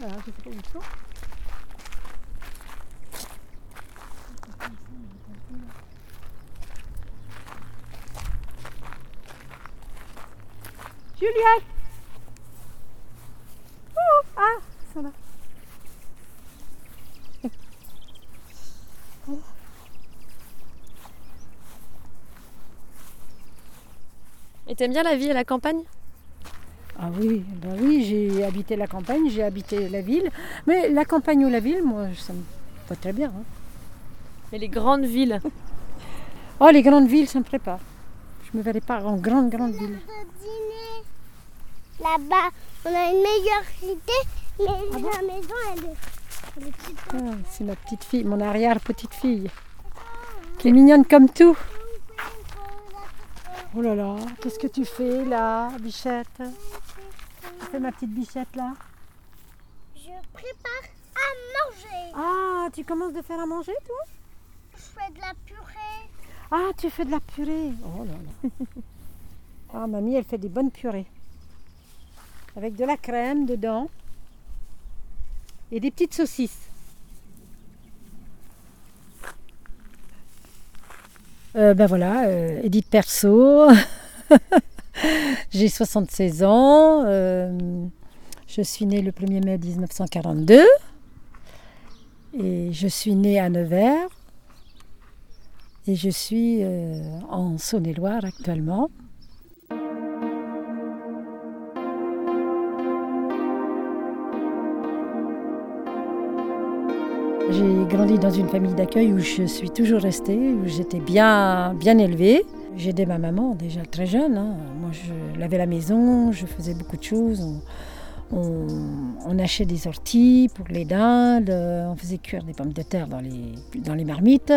Voilà, je sais pas où ils sont. Juliette Ouh, Ah, ils sont là. Et t'aimes bien la vie à la campagne? Ah oui, bah oui, j'ai habité la campagne, j'ai habité la ville. Mais la campagne ou la ville, moi, ça me va très bien. hein. Mais les grandes villes Oh, les grandes villes, ça me pas. Je me verrais pas en grande, grande ville. Là-bas, on a une meilleure idée, mais la maison, elle est, elle est petite. Ah, c'est ma petite fille, mon arrière-petite fille. Qui est mignonne comme tout. Oh là là, qu'est-ce que tu fais là, bichette? Fais ma petite bichette là Je prépare à manger. Ah, tu commences de faire à manger toi Je fais de la purée. Ah, tu fais de la purée. Oh là là. Ah, mamie, elle fait des bonnes purées. Avec de la crème dedans. Et des petites saucisses. Euh, ben voilà, euh, Edith Perso. J'ai 76 ans. euh, je suis née le 1er mai 1942. Et je suis née à Nevers. Et je suis euh, en Saône-et-Loire actuellement. J'ai grandi dans une famille d'accueil où je suis toujours restée, où j'étais bien, bien élevée. J'ai aidé ma maman déjà très jeune. hein. Moi, je lavais la maison, je faisais beaucoup de choses. On, achetait des orties pour les dindes, on faisait cuire des pommes de terre dans les, marmites.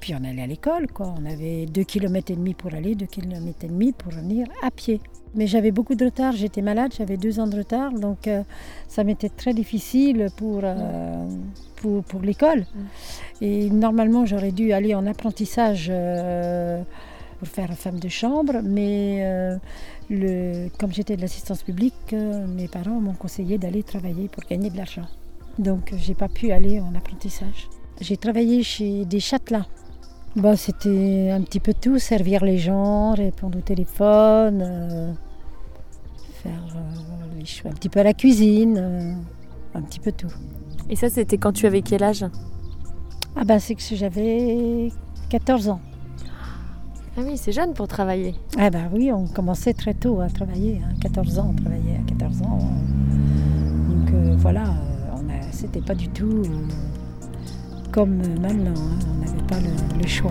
Puis on allait à l'école. On avait deux kilomètres et demi pour aller, deux kilomètres et demi pour revenir à pied. Mais j'avais beaucoup de retard, j'étais malade, j'avais deux ans de retard, donc euh, ça m'était très difficile pour, euh, pour, pour l'école. Et normalement, j'aurais dû aller en apprentissage euh, pour faire femme de chambre, mais le, comme j'étais de l'assistance publique, mes parents m'ont conseillé d'aller travailler pour gagner de l'argent. Donc, j'ai pas pu aller en apprentissage. J'ai travaillé chez des châtelains. Bah, c'était un petit peu tout, servir les gens, répondre au téléphone, euh, faire euh, les choses, un petit peu à la cuisine, euh, un petit peu tout. Et ça, c'était quand tu avais quel âge? Ah ben c'est que j'avais 14 ans. Ah oui, c'est jeune pour travailler. Ah ben oui, on commençait très tôt à travailler, hein, 14 ans, on travaillait à 14 ans. Donc voilà, c'était pas du tout comme maintenant, hein, on n'avait pas le- choix.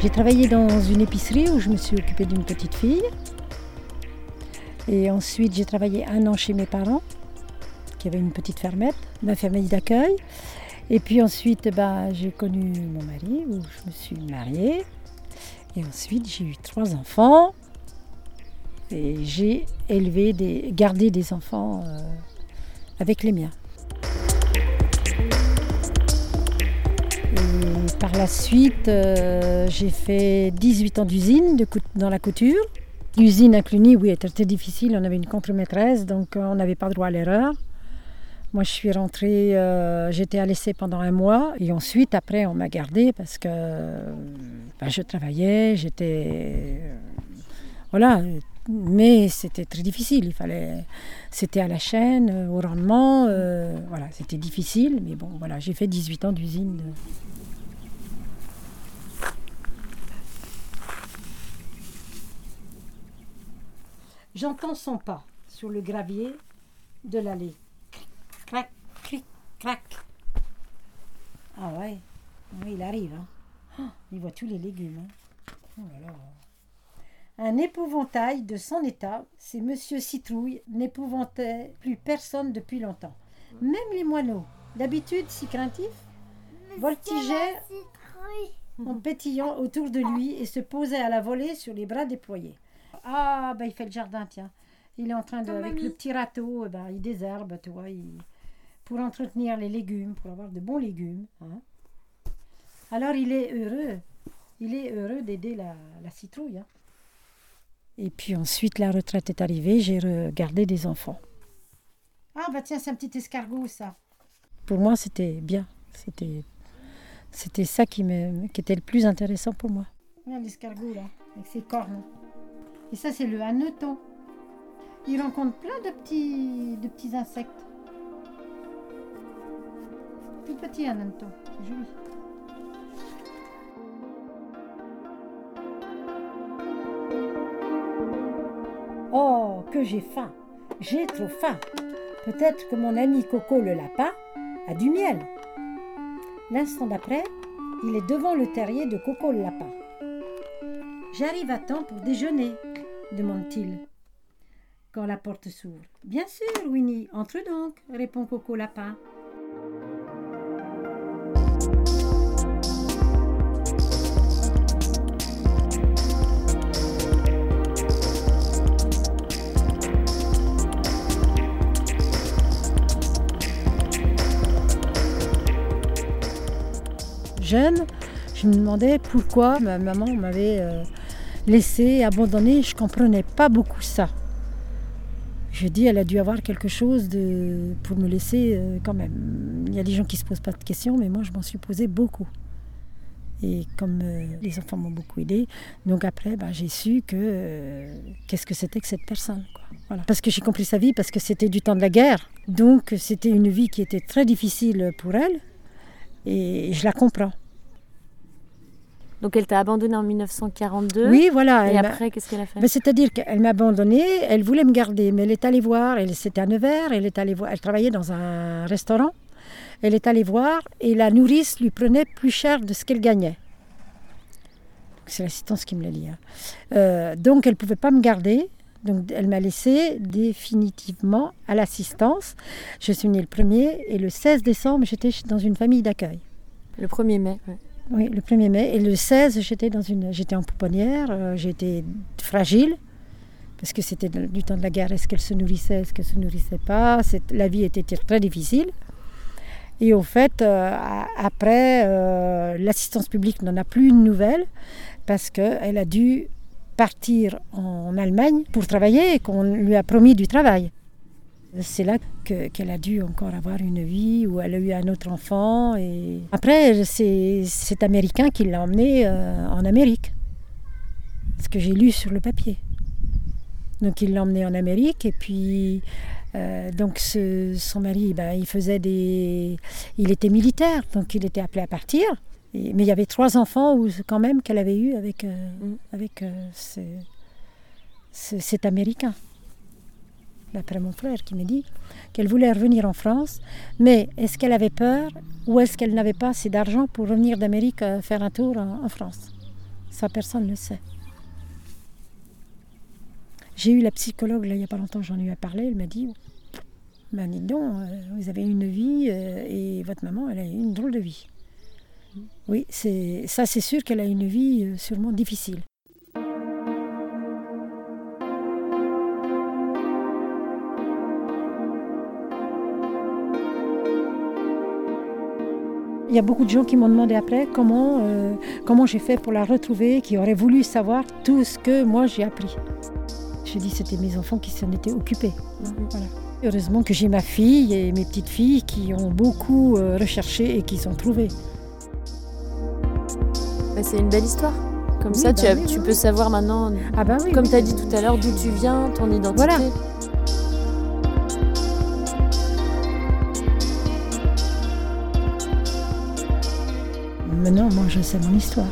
J'ai travaillé dans une épicerie où je me suis occupée d'une petite fille. Et ensuite, j'ai travaillé un an chez mes parents, qui avaient une petite fermette, ma famille d'accueil. Et puis ensuite, bah, j'ai connu mon mari, où je me suis mariée. Et ensuite, j'ai eu trois enfants. Et j'ai élevé, gardé des enfants euh, avec les miens. Par la suite, euh, j'ai fait 18 ans d'usine dans la couture. L'usine à Cluny, oui, était très difficile. On avait une contre-maîtresse, donc euh, on n'avait pas droit à l'erreur. Moi, je suis rentrée, j'étais à l'essai pendant un mois. Et ensuite, après, on m'a gardée parce que ben, je travaillais, j'étais. voilà. Mais c'était très difficile. Il fallait. C'était à la chaîne, euh, au rendement. euh, voilà, c'était difficile. Mais bon, voilà, j'ai fait 18 ans d'usine. J'entends son pas sur le gravier de l'allée. Crac, cric, crac. Ah ouais, oui, il arrive. Hein. Il voit tous les légumes. hein. Oh là là. Un épouvantail de son état, c'est Monsieur Citrouille n'épouvantait plus personne depuis longtemps. Même les moineaux, d'habitude si craintifs, voltigeaient en pétillant autour de lui et se posait à la volée sur les bras déployés. Ah, ben il fait le jardin, tiens. Il est en train de, avec mamie. le petit râteau, eh ben, il désherbe, tu vois, il- pour entretenir les légumes, pour avoir de bons légumes. hein. Alors il est heureux. Il est heureux d'aider la, la citrouille. hein. Et puis ensuite, la retraite est arrivée, j'ai regardé des enfants. Ah, bah tiens, c'est un petit escargot, ça. Pour moi, c'était bien. C'était, c'était ça qui, me, qui était le plus intéressant pour moi. Regarde l'escargot, là, avec ses cornes. Et ça, c'est le hanneton. Il rencontre plein de petits, de petits insectes. Tout petit hanneton, c'est joli. J'ai faim J'ai trop faim Peut-être que mon ami Coco le lapin a du miel. L'instant d'après, il est devant le terrier de Coco le lapin. J'arrive à temps pour déjeuner demande-t-il. Quand la porte s'ouvre. Bien sûr, Winnie, entre donc, répond Coco Lapin. Je me demandais pourquoi ma maman m'avait euh, laissé, abandonné. Je comprenais pas beaucoup ça. Je dis, elle a dû avoir quelque chose de, pour me laisser euh, quand même. Il y a des gens qui se posent pas de questions, mais moi je m'en suis posé beaucoup. Et comme euh, les enfants m'ont beaucoup aidé, donc après bah, j'ai su que qu'est-ce que c'était que cette personne. Parce que j'ai compris sa vie, parce que c'était du temps de la guerre. Donc c'était une vie qui était très difficile pour elle. Et je la comprends. Donc elle t'a abandonné en 1942. Oui, voilà. Et après, qu'est-ce qu'elle a fait? Mais c'est-à-dire qu'elle m'a abandonnée, elle voulait me garder, mais elle est allée voir, elle c'était à Nevers, elle est allée voir, elle travaillait dans un restaurant, elle est allée voir et la nourrice lui prenait plus cher de ce qu'elle gagnait. C'est l'assistance qui me l'a dit. hein. Euh, donc elle ne pouvait pas me garder, donc elle m'a laissée définitivement à l'assistance. Je suis née le 1er et le 16 décembre j'étais dans une famille d'accueil. Le 1er mai. ouais. Oui, le 1er mai. Et le 16, j'étais dans une, j'étais en pouponnière, euh, j'étais fragile, parce que c'était du temps de la guerre. Est-ce qu'elle se nourrissait, est-ce qu'elle se nourrissait pas? La vie était très difficile. Et au fait, euh, après, euh, l'assistance publique n'en a plus une nouvelle, parce qu'elle a dû partir en Allemagne pour travailler et qu'on lui a promis du travail. C'est là que- qu'elle a dû encore avoir une vie où elle a eu un autre enfant. Et... Après, c'est cet Américain qui l'a emmené euh, en Amérique. Ce que j'ai lu sur le papier. Donc il l'a emmené en Amérique et puis euh, donc ce- son mari, ben, il faisait des, il était militaire, donc il était appelé à partir. Et- mais il y avait trois enfants où- quand même qu'elle avait eu avec euh, Mm. avec ce- ce- cet Américain d'après mon frère qui me dit qu'elle voulait revenir en France, mais est-ce qu'elle avait peur ou est-ce qu'elle n'avait pas assez d'argent pour revenir d'Amérique euh, faire un tour en, France? Ça, personne ne le sait. J'ai eu la psychologue, il n'y a pas longtemps, j'en ai eu à parler, elle m'a dit, ben, dites donc, euh, vous avez une vie euh, et votre maman, elle a eu une drôle de vie. Oui, ça c'est sûr qu'elle a une vie sûrement difficile. Il y a beaucoup de gens qui m'ont demandé après comment, euh, comment j'ai fait pour la retrouver, qui auraient voulu savoir tout ce que moi j'ai appris. J'ai dit c'était mes enfants qui s'en étaient occupés. Voilà. Heureusement que j'ai ma fille et mes petites filles qui ont beaucoup euh, recherché et qui sont trouvées. Bah, c'est une belle histoire. Comme Oui, ça, bah tu, as- oui, tu oui, peux savoir maintenant, Ah oui. comme tu as dit tout à l'heure, d'où tu viens, ton identité. Voilà. Maintenant, moi je sais mon histoire.